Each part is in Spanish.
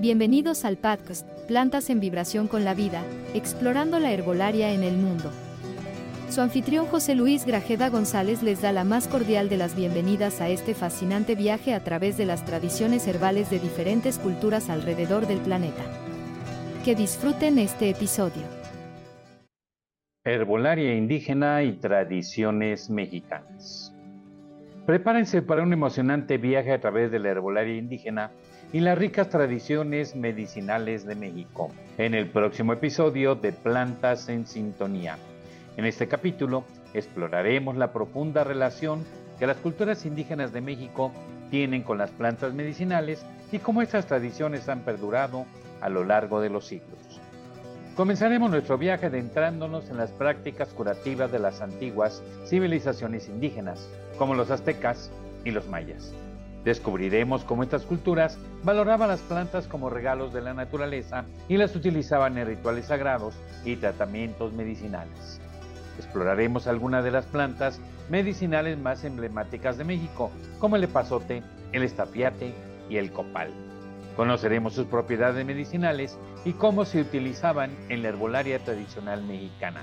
Bienvenidos al podcast Plantas en Vibración con la Vida, explorando la herbolaria en el mundo. Su anfitrión José Luis Grajeda González les da la más cordial de las bienvenidas a este fascinante viaje a través de las tradiciones herbales de diferentes culturas alrededor del planeta. Que disfruten este episodio. Herbolaria indígena y tradiciones mexicanas. Prepárense para un emocionante viaje a través de la herbolaria indígena y las ricas tradiciones medicinales de México en el próximo episodio de Plantas en Sintonía. En este capítulo exploraremos la profunda relación que las culturas indígenas de México tienen con las plantas medicinales y cómo estas tradiciones han perdurado a lo largo de los siglos. Comenzaremos nuestro viaje adentrándonos en las prácticas curativas de las antiguas civilizaciones indígenas, como los aztecas y los mayas. Descubriremos cómo estas culturas valoraban las plantas como regalos de la naturaleza y las utilizaban en rituales sagrados y tratamientos medicinales. Exploraremos algunas de las plantas medicinales más emblemáticas de México, como el epazote, el estafiate y el copal. Conoceremos sus propiedades medicinales y cómo se utilizaban en la herbolaria tradicional mexicana.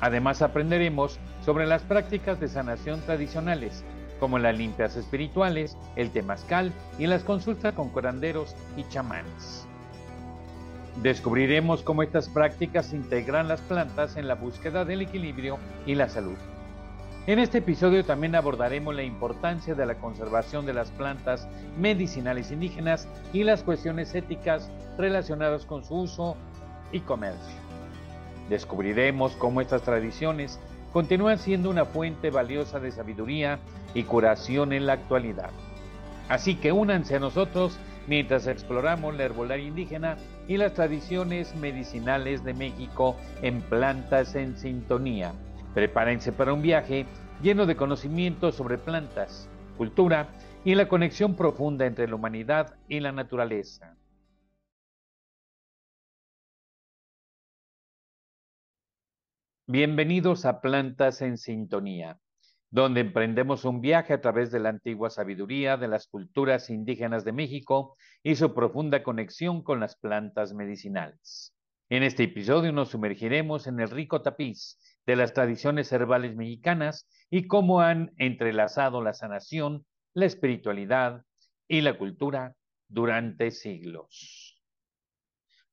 Además aprenderemos sobre las prácticas de sanación tradicionales como las limpias espirituales, el temazcal y las consultas con curanderos y chamanes. Descubriremos cómo estas prácticas integran las plantas en la búsqueda del equilibrio y la salud. En este episodio también abordaremos la importancia de la conservación de las plantas medicinales indígenas y las cuestiones éticas relacionadas con su uso y comercio. Descubriremos cómo estas tradiciones continúan siendo una fuente valiosa de sabiduría y curación en la actualidad. Así que únanse a nosotros mientras exploramos la herbolaria indígena y las tradiciones medicinales de México en plantas en sintonía. Prepárense para un viaje lleno de conocimientos sobre plantas, cultura y la conexión profunda entre la humanidad y la naturaleza. Bienvenidos a Plantas en Sintonía, donde emprendemos un viaje a través de la antigua sabiduría de las culturas indígenas de México y su profunda conexión con las plantas medicinales. En este episodio nos sumergiremos en el rico tapiz de las tradiciones herbales mexicanas y cómo han entrelazado la sanación, la espiritualidad y la cultura durante siglos.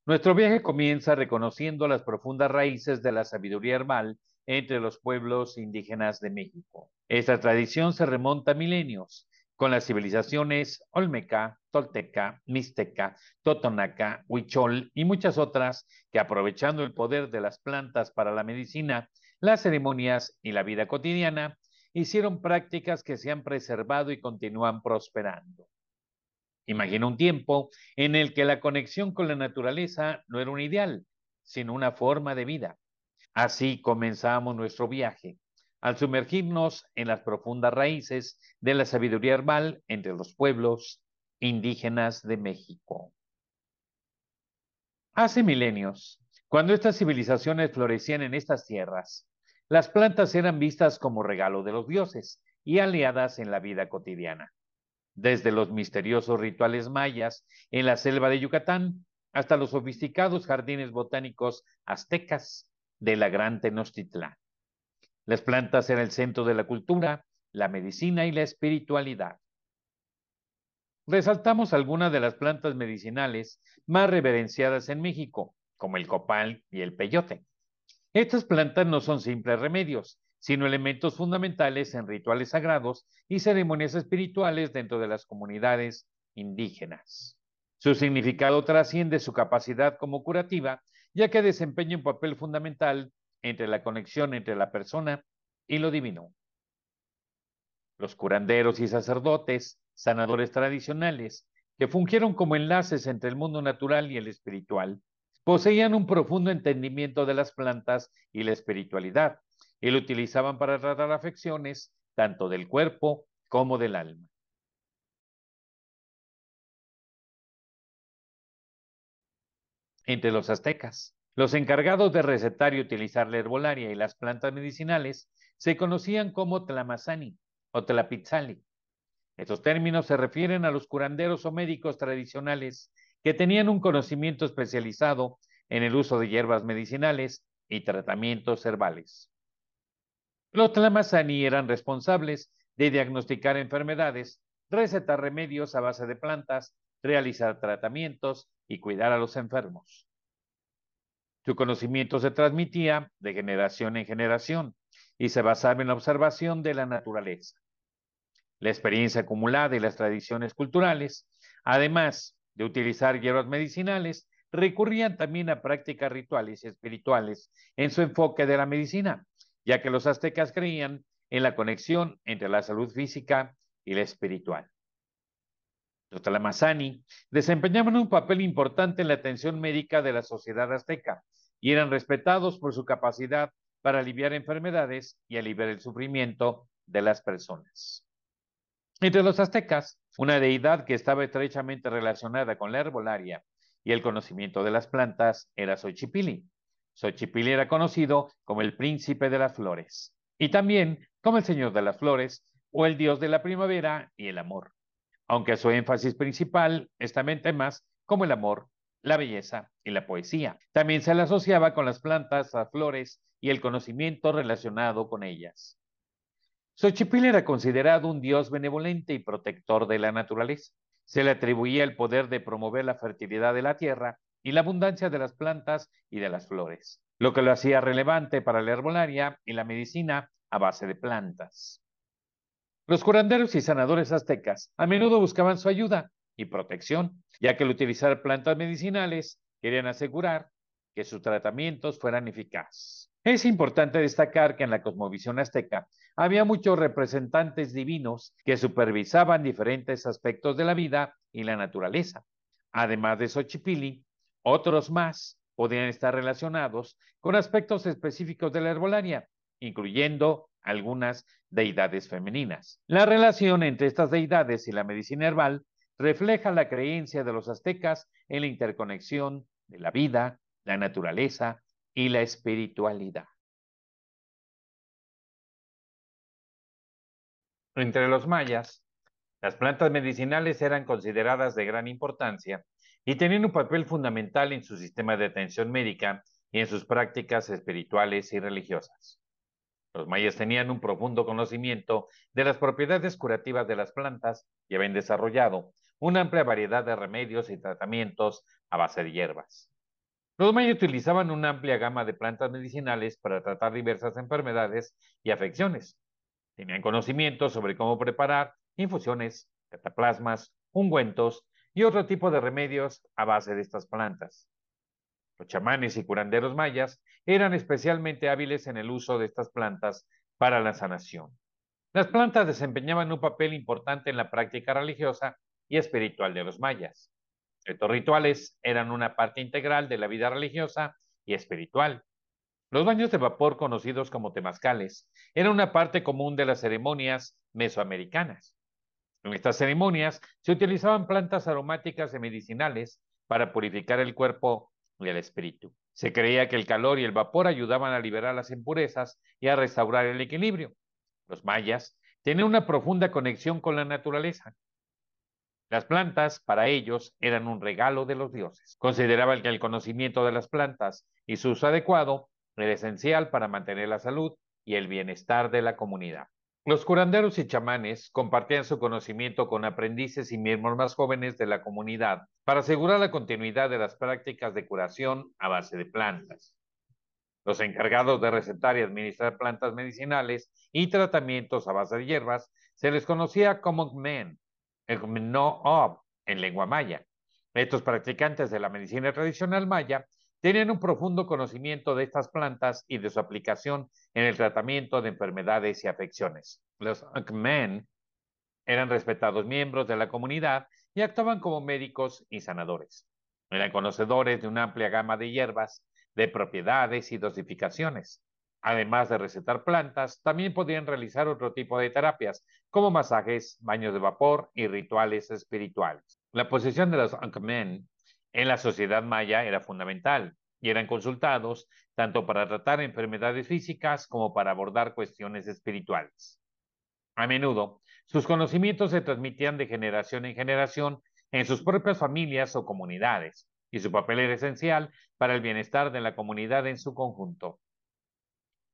Nuestro viaje comienza reconociendo las profundas raíces de la sabiduría herbal entre los pueblos indígenas de México. Esta tradición se remonta a milenios, con las civilizaciones Olmeca, Tolteca, Mixteca, Totonaca, Huichol y muchas otras que aprovechando el poder de las plantas para la medicina, las ceremonias y la vida cotidiana, hicieron prácticas que se han preservado y continúan prosperando. Imagina un tiempo en el que la conexión con la naturaleza no era un ideal, sino una forma de vida. Así comenzamos nuestro viaje, al sumergirnos en las profundas raíces de la sabiduría herbal entre los pueblos indígenas de México. Hace milenios, cuando estas civilizaciones florecían en estas tierras, las plantas eran vistas como regalo de los dioses y aliadas en la vida cotidiana desde los misteriosos rituales mayas en la selva de Yucatán hasta los sofisticados jardines botánicos aztecas de la Gran Tenochtitlán. Las plantas eran el centro de la cultura, la medicina y la espiritualidad. Resaltamos algunas de las plantas medicinales más reverenciadas en México, como el copal y el peyote. Estas plantas no son simples remedios, sino elementos fundamentales en rituales sagrados y ceremonias espirituales dentro de las comunidades indígenas. Su significado trasciende su capacidad como curativa, ya que desempeña un papel fundamental entre la conexión entre la persona y lo divino. Los curanderos y sacerdotes, sanadores tradicionales, que fungieron como enlaces entre el mundo natural y el espiritual, poseían un profundo entendimiento de las plantas y la espiritualidad, y lo utilizaban para tratar afecciones tanto del cuerpo como del alma. Entre los aztecas, los encargados de recetar y utilizar la herbolaria y las plantas medicinales se conocían como tlamazani o tlapitzali. Estos términos se refieren a los curanderos o médicos tradicionales que tenían un conocimiento especializado en el uso de hierbas medicinales y tratamientos herbales. Los Tlamasani eran responsables de diagnosticar enfermedades, recetar remedios a base de plantas, realizar tratamientos y cuidar a los enfermos. Su conocimiento se transmitía de generación en generación y se basaba en la observación de la naturaleza. La experiencia acumulada y las tradiciones culturales, además de utilizar hierbas medicinales, recurrían también a prácticas rituales y espirituales en su enfoque de la medicina, ya que los aztecas creían en la conexión entre la salud física y la espiritual. Los talamazani desempeñaban un papel importante en la atención médica de la sociedad azteca y eran respetados por su capacidad para aliviar enfermedades y aliviar el sufrimiento de las personas. Entre los aztecas, una deidad que estaba estrechamente relacionada con la herbolaria y el conocimiento de las plantas era Xochipilli. Xochipilli era conocido como el príncipe de las flores y también como el señor de las flores o el dios de la primavera y el amor, aunque su énfasis principal está en temas como el amor, la belleza y la poesía. También se le asociaba con las plantas, las flores y el conocimiento relacionado con ellas. Xochipilli era considerado un dios benevolente y protector de la naturaleza. Se le atribuía el poder de promover la fertilidad de la tierra y la abundancia de las plantas y de las flores, lo que lo hacía relevante para la herbolaria y la medicina a base de plantas. Los curanderos y sanadores aztecas a menudo buscaban su ayuda y protección, ya que al utilizar plantas medicinales querían asegurar que sus tratamientos fueran eficaces. Es importante destacar que en la cosmovisión azteca había muchos representantes divinos que supervisaban diferentes aspectos de la vida y la naturaleza. Además de Xochipilli, otros más podían estar relacionados con aspectos específicos de la herbolaria, incluyendo algunas deidades femeninas. La relación entre estas deidades y la medicina herbal refleja la creencia de los aztecas en la interconexión de la vida, la naturaleza y la espiritualidad. Entre los mayas, las plantas medicinales eran consideradas de gran importancia y tenían un papel fundamental en su sistema de atención médica y en sus prácticas espirituales y religiosas. Los mayas tenían un profundo conocimiento de las propiedades curativas de las plantas y habían desarrollado una amplia variedad de remedios y tratamientos a base de hierbas. Los mayas utilizaban una amplia gama de plantas medicinales para tratar diversas enfermedades y afecciones. Tenían conocimiento sobre cómo preparar infusiones, cataplasmas, ungüentos y otro tipo de remedios a base de estas plantas. Los chamanes y curanderos mayas eran especialmente hábiles en el uso de estas plantas para la sanación. Las plantas desempeñaban un papel importante en la práctica religiosa y espiritual de los mayas. Estos rituales eran una parte integral de la vida religiosa y espiritual. Los baños de vapor, conocidos como temazcales, eran una parte común de las ceremonias mesoamericanas. En estas ceremonias se utilizaban plantas aromáticas y medicinales para purificar el cuerpo y el espíritu. Se creía que el calor y el vapor ayudaban a liberar las impurezas y a restaurar el equilibrio. Los mayas tenían una profunda conexión con la naturaleza. Las plantas, para ellos, eran un regalo de los dioses. Consideraban que el conocimiento de las plantas y su uso adecuado era esencial para mantener la salud y el bienestar de la comunidad. Los curanderos y chamanes compartían su conocimiento con aprendices y miembros más jóvenes de la comunidad para asegurar la continuidad de las prácticas de curación a base de plantas. Los encargados de recetar y administrar plantas medicinales y tratamientos a base de hierbas se les conocía como men, no en lengua maya. Estos practicantes de la medicina tradicional maya tenían un profundo conocimiento de estas plantas y de su aplicación en el tratamiento de enfermedades y afecciones. Los Akmen eran respetados miembros de la comunidad y actuaban como médicos y sanadores. Eran conocedores de una amplia gama de hierbas, de propiedades y dosificaciones. Además de recetar plantas, también podían realizar otro tipo de terapias, como masajes, baños de vapor y rituales espirituales. La posición de los Ankmen en la sociedad maya era fundamental y eran consultados tanto para tratar enfermedades físicas como para abordar cuestiones espirituales. A menudo, sus conocimientos se transmitían de generación en generación en sus propias familias o comunidades, y su papel era esencial para el bienestar de la comunidad en su conjunto.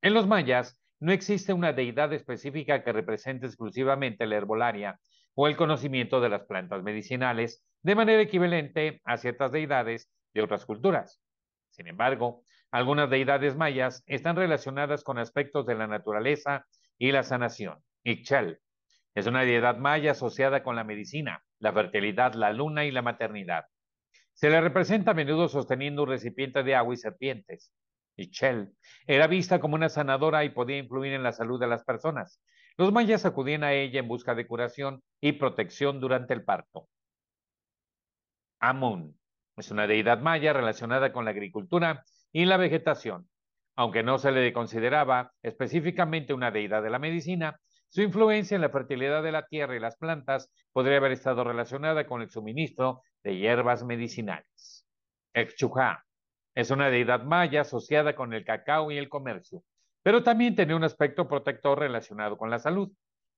En los mayas no existe una deidad específica que represente exclusivamente la herbolaria o el conocimiento de las plantas medicinales de manera equivalente a ciertas deidades de otras culturas. Sin embargo, algunas deidades mayas están relacionadas con aspectos de la naturaleza y la sanación. Ixchel es una deidad maya asociada con la medicina, la fertilidad, la luna y la maternidad. Se le representa a menudo sosteniendo un recipiente de agua y serpientes. Ixchel era vista como una sanadora y podía influir en la salud de las personas. Los mayas acudían a ella en busca de curación y protección durante el parto. Amun es una deidad maya relacionada con la agricultura y la vegetación. Aunque no se le consideraba específicamente una deidad de la medicina, su influencia en la fertilidad de la tierra y las plantas podría haber estado relacionada con el suministro de hierbas medicinales. Exchujá es una deidad maya asociada con el cacao y el comercio, pero también tenía un aspecto protector relacionado con la salud.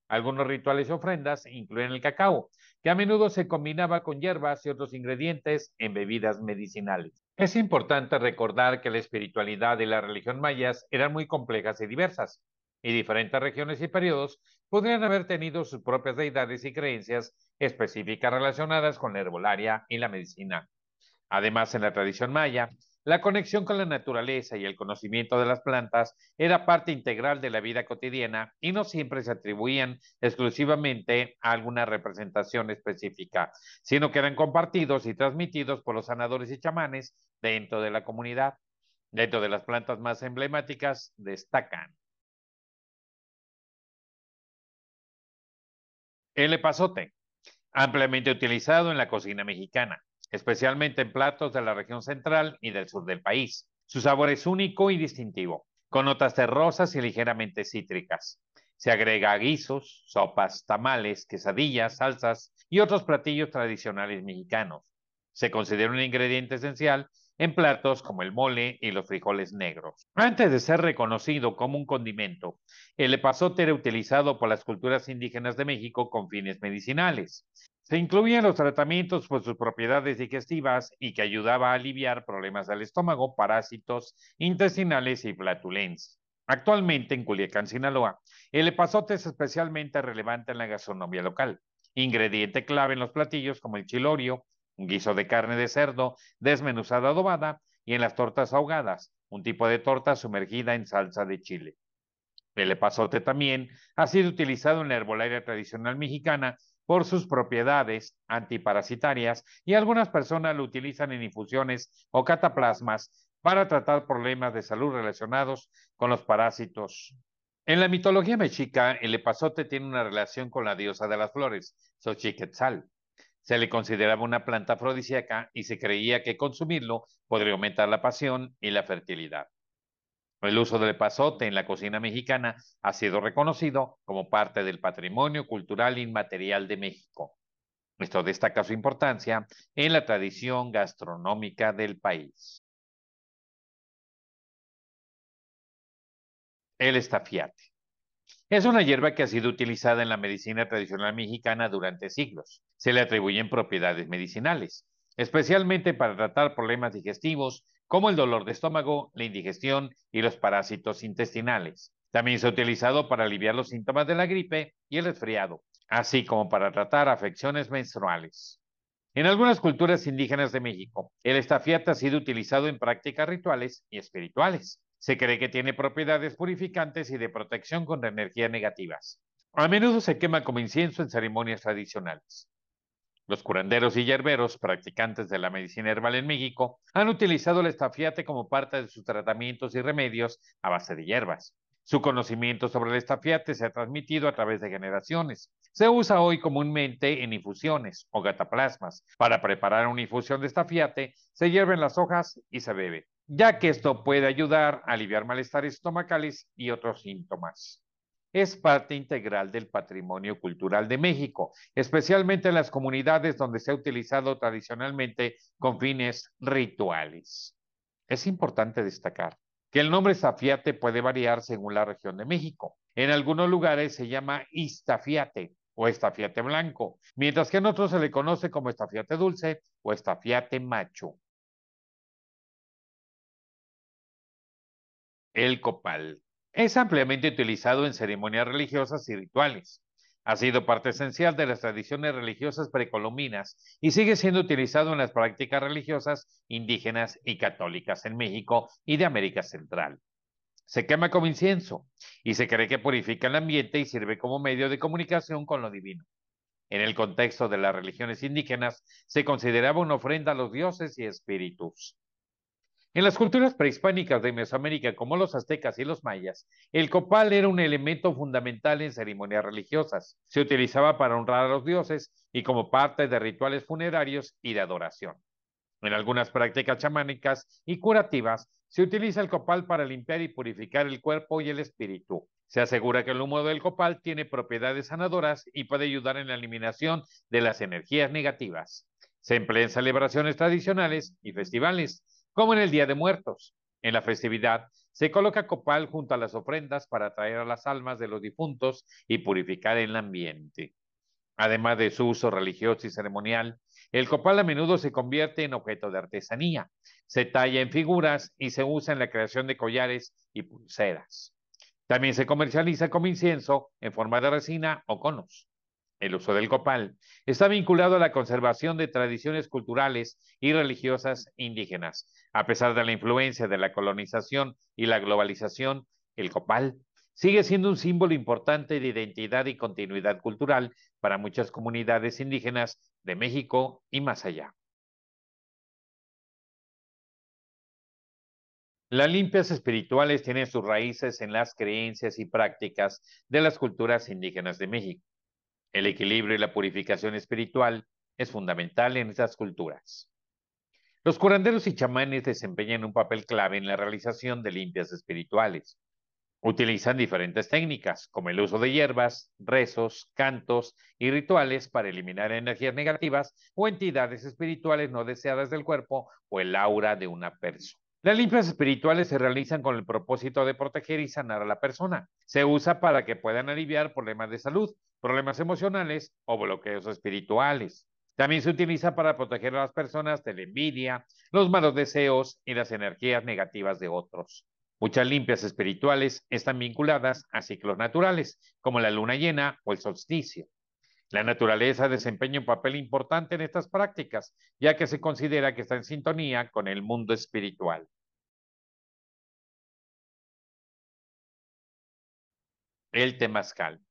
Algunos rituales y ofrendas incluyen el cacao, que a menudo se combinaba con hierbas y otros ingredientes en bebidas medicinales. Es importante recordar que la espiritualidad y la religión mayas eran muy complejas y diversas, y diferentes regiones y periodos podrían haber tenido sus propias deidades y creencias específicas relacionadas con la herbolaria y la medicina. Además, en la tradición maya, la conexión con la naturaleza y el conocimiento de las plantas era parte integral de la vida cotidiana y no siempre se atribuían exclusivamente a alguna representación específica, sino que eran compartidos y transmitidos por los sanadores y chamanes dentro de la comunidad. Dentro de las plantas más emblemáticas destacan el epazote, ampliamente utilizado en la cocina mexicana especialmente en platos de la región central y del sur del país. Su sabor es único y distintivo, con notas terrosas y ligeramente cítricas. Se agrega a guisos, sopas, tamales, quesadillas, salsas y otros platillos tradicionales mexicanos. Se considera un ingrediente esencial en platos como el mole y los frijoles negros. Antes de ser reconocido como un condimento, el epazote era utilizado por las culturas indígenas de México con fines medicinales. Se incluían los tratamientos por sus propiedades digestivas y que ayudaba a aliviar problemas del estómago, parásitos intestinales y flatulencia. Actualmente en Culiacán, Sinaloa, el epazote es especialmente relevante en la gastronomía local, ingrediente clave en los platillos como el chilorio, un guiso de carne de cerdo desmenuzada adobada, y en las tortas ahogadas, un tipo de torta sumergida en salsa de chile. El epazote también ha sido utilizado en la herbolaria tradicional mexicana por sus propiedades antiparasitarias y algunas personas lo utilizan en infusiones o cataplasmas para tratar problemas de salud relacionados con los parásitos. En la mitología mexica, el epazote tiene una relación con la diosa de las flores, Xochiquetzal. Se le consideraba una planta afrodisíaca y se creía que consumirlo podría aumentar la pasión y la fertilidad. El uso del epazote en la cocina mexicana ha sido reconocido como parte del patrimonio cultural inmaterial de México. Esto destaca su importancia en la tradición gastronómica del país. El estafiate. Es una hierba que ha sido utilizada en la medicina tradicional mexicana durante siglos. Se le atribuyen propiedades medicinales, especialmente para tratar problemas digestivos como el dolor de estómago, la indigestión y los parásitos intestinales. También se ha utilizado para aliviar los síntomas de la gripe y el resfriado, así como para tratar afecciones menstruales. En algunas culturas indígenas de México, el estafiate ha sido utilizado en prácticas rituales y espirituales. Se cree que tiene propiedades purificantes y de protección contra energías negativas. A menudo se quema como incienso en ceremonias tradicionales. Los curanderos y hierberos, practicantes de la medicina herbal en México, han utilizado el estafiate como parte de sus tratamientos y remedios a base de hierbas. Su conocimiento sobre el estafiate se ha transmitido a través de generaciones. Se usa hoy comúnmente en infusiones o gataplasmas. Para preparar una infusión de estafiate, se hierven las hojas y se bebe, ya que esto puede ayudar a aliviar malestares estomacales y otros síntomas es parte integral del patrimonio cultural de México, especialmente en las comunidades donde se ha utilizado tradicionalmente con fines rituales. Es importante destacar que el nombre zafiate puede variar según la región de México. En algunos lugares se llama istafiate o estafiate blanco, mientras que en otros se le conoce como estafiate dulce o estafiate macho. El copal es ampliamente utilizado en ceremonias religiosas y rituales. Ha sido parte esencial de las tradiciones religiosas precolombinas y sigue siendo utilizado en las prácticas religiosas indígenas y católicas en México y de América Central. Se quema como incienso y se cree que purifica el ambiente y sirve como medio de comunicación con lo divino. En el contexto de las religiones indígenas, se consideraba una ofrenda a los dioses y espíritus. En las culturas prehispánicas de Mesoamérica, como los aztecas y los mayas, el copal era un elemento fundamental en ceremonias religiosas. Se utilizaba para honrar a los dioses y como parte de rituales funerarios y de adoración. En algunas prácticas chamánicas y curativas se utiliza el copal para limpiar y purificar el cuerpo y el espíritu. Se asegura que el humo del copal tiene propiedades sanadoras y puede ayudar en la eliminación de las energías negativas. Se emplea en celebraciones tradicionales y festivales, como en el Día de Muertos. En la festividad se coloca copal junto a las ofrendas para atraer a las almas de los difuntos y purificar el ambiente. Además de su uso religioso y ceremonial, el copal a menudo se convierte en objeto de artesanía. Se talla en figuras y se usa en la creación de collares y pulseras. También se comercializa como incienso en forma de resina o conos. El uso del copal está vinculado a la conservación de tradiciones culturales y religiosas indígenas. A pesar de la influencia de la colonización y la globalización, el copal sigue siendo un símbolo importante de identidad y continuidad cultural para muchas comunidades indígenas de México y más allá. Las limpias espirituales tienen sus raíces en las creencias y prácticas de las culturas indígenas de México. El equilibrio y la purificación espiritual es fundamental en estas culturas. Los curanderos y chamanes desempeñan un papel clave en la realización de limpias espirituales. Utilizan diferentes técnicas, como el uso de hierbas, rezos, cantos y rituales para eliminar energías negativas o entidades espirituales no deseadas del cuerpo o el aura de una persona. Las limpias espirituales se realizan con el propósito de proteger y sanar a la persona. Se usa para que puedan aliviar problemas de salud, problemas emocionales o bloqueos espirituales. También se utiliza para proteger a las personas de la envidia, los malos deseos y las energías negativas de otros. Muchas limpias espirituales están vinculadas a ciclos naturales, como la luna llena o el solsticio. La naturaleza desempeña un papel importante en estas prácticas, ya que se considera que está en sintonía con el mundo espiritual. El temazcal.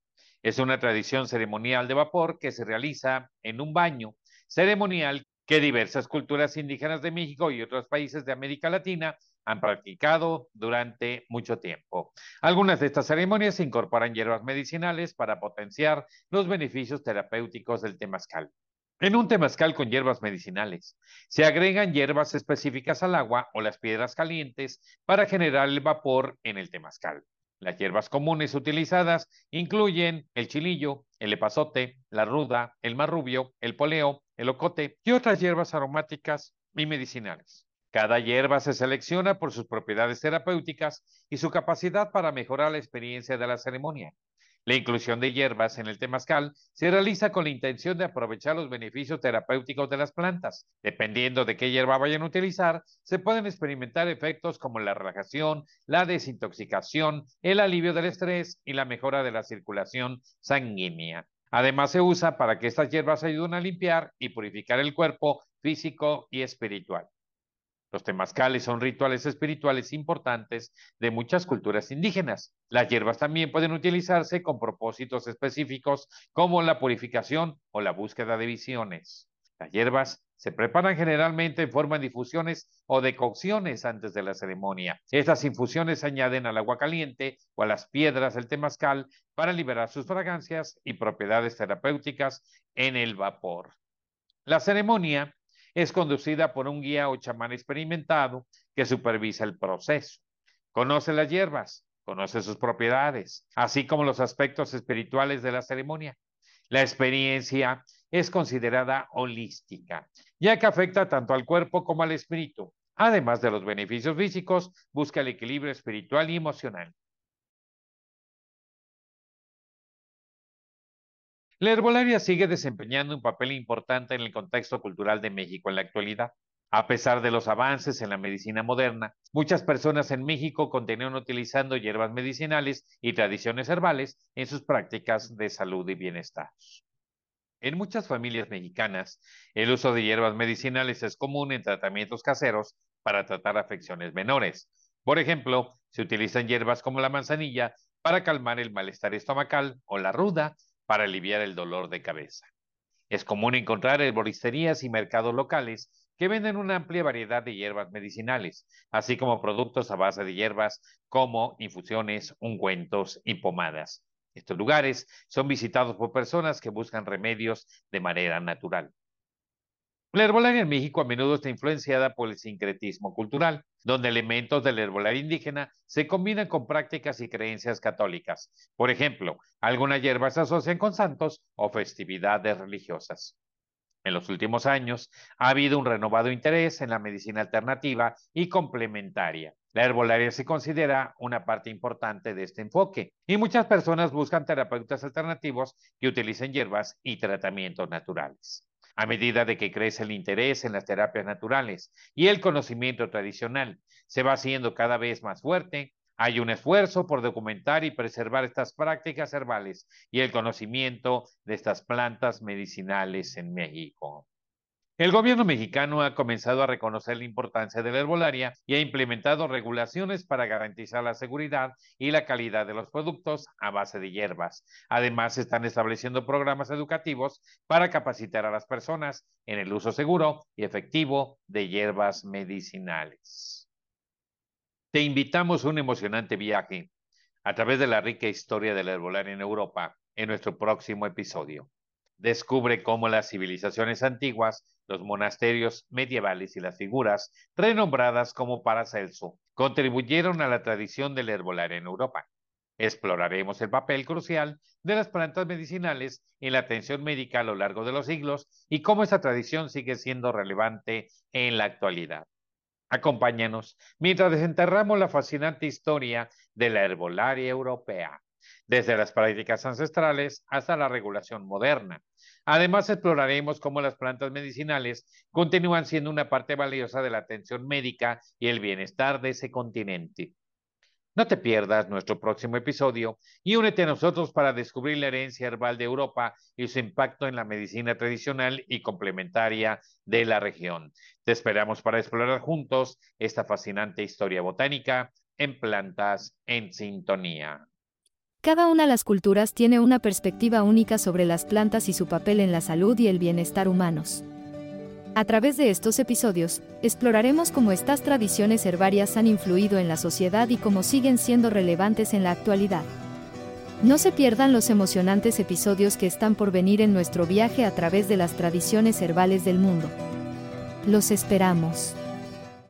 Es una tradición ceremonial de vapor que se realiza en un baño ceremonial que diversas culturas indígenas de México y otros países de América Latina han practicado durante mucho tiempo. Algunas de estas ceremonias incorporan hierbas medicinales para potenciar los beneficios terapéuticos del temazcal. En un temazcal con hierbas medicinales, se agregan hierbas específicas al agua o las piedras calientes para generar el vapor en el temazcal. Las hierbas comunes utilizadas incluyen el chilillo, el epazote, la ruda, el marrubio, el poleo, el ocote y otras hierbas aromáticas y medicinales. Cada hierba se selecciona por sus propiedades terapéuticas y su capacidad para mejorar la experiencia de la ceremonia. La inclusión de hierbas en el temazcal se realiza con la intención de aprovechar los beneficios terapéuticos de las plantas. Dependiendo de qué hierba vayan a utilizar, se pueden experimentar efectos como la relajación, la desintoxicación, el alivio del estrés y la mejora de la circulación sanguínea. Además, se usa para que estas hierbas ayuden a limpiar y purificar el cuerpo físico y espiritual. Los temazcales son rituales espirituales importantes de muchas culturas indígenas. Las hierbas también pueden utilizarse con propósitos específicos como la purificación o la búsqueda de visiones. Las hierbas se preparan generalmente en forma de infusiones o decocciones antes de la ceremonia. Estas infusiones se añaden al agua caliente o a las piedras del temazcal para liberar sus fragancias y propiedades terapéuticas en el vapor. La ceremonia es conducida por un guía o chamán experimentado que supervisa el proceso. Conoce las hierbas, conoce sus propiedades, así como los aspectos espirituales de la ceremonia. La experiencia es considerada holística, ya que afecta tanto al cuerpo como al espíritu. Además de los beneficios físicos, busca el equilibrio espiritual y emocional. La herbolaria sigue desempeñando un papel importante en el contexto cultural de México en la actualidad. A pesar de los avances en la medicina moderna, muchas personas en México continúan utilizando hierbas medicinales y tradiciones herbales en sus prácticas de salud y bienestar. En muchas familias mexicanas, el uso de hierbas medicinales es común en tratamientos caseros para tratar afecciones menores. Por ejemplo, se utilizan hierbas como la manzanilla para calmar el malestar estomacal o la ruda para aliviar el dolor de cabeza. Es común encontrar herboristerías y mercados locales que venden una amplia variedad de hierbas medicinales, así como productos a base de hierbas como infusiones, ungüentos y pomadas. Estos lugares son visitados por personas que buscan remedios de manera natural. La herbolaria en México a menudo está influenciada por el sincretismo cultural, donde elementos de la herbolaria indígena se combinan con prácticas y creencias católicas. Por ejemplo, algunas hierbas se asocian con santos o festividades religiosas. En los últimos años ha habido un renovado interés en la medicina alternativa y complementaria. La herbolaria se considera una parte importante de este enfoque y muchas personas buscan terapeutas alternativos que utilicen hierbas y tratamientos naturales. A medida de que crece el interés en las terapias naturales y el conocimiento tradicional se va haciendo cada vez más fuerte, hay un esfuerzo por documentar y preservar estas prácticas herbales y el conocimiento de estas plantas medicinales en México. El gobierno mexicano ha comenzado a reconocer la importancia de la herbolaria y ha implementado regulaciones para garantizar la seguridad y la calidad de los productos a base de hierbas. Además, están estableciendo programas educativos para capacitar a las personas en el uso seguro y efectivo de hierbas medicinales. Te invitamos a un emocionante viaje a través de la rica historia de la herbolaria en Europa en nuestro próximo episodio. Descubre cómo las civilizaciones antiguas, los monasterios medievales y las figuras renombradas como Paracelso contribuyeron a la tradición del herbolaria en Europa. Exploraremos el papel crucial de las plantas medicinales en la atención médica a lo largo de los siglos y cómo esa tradición sigue siendo relevante en la actualidad. Acompáñanos mientras desenterramos la fascinante historia de la herbolaria europea desde las prácticas ancestrales hasta la regulación moderna. Además, exploraremos cómo las plantas medicinales continúan siendo una parte valiosa de la atención médica y el bienestar de ese continente. No te pierdas nuestro próximo episodio y únete a nosotros para descubrir la herencia herbal de Europa y su impacto en la medicina tradicional y complementaria de la región. Te esperamos para explorar juntos esta fascinante historia botánica en plantas en sintonía. Cada una de las culturas tiene una perspectiva única sobre las plantas y su papel en la salud y el bienestar humanos. A través de estos episodios, exploraremos cómo estas tradiciones herbarias han influido en la sociedad y cómo siguen siendo relevantes en la actualidad. No se pierdan los emocionantes episodios que están por venir en nuestro viaje a través de las tradiciones herbales del mundo. Los esperamos.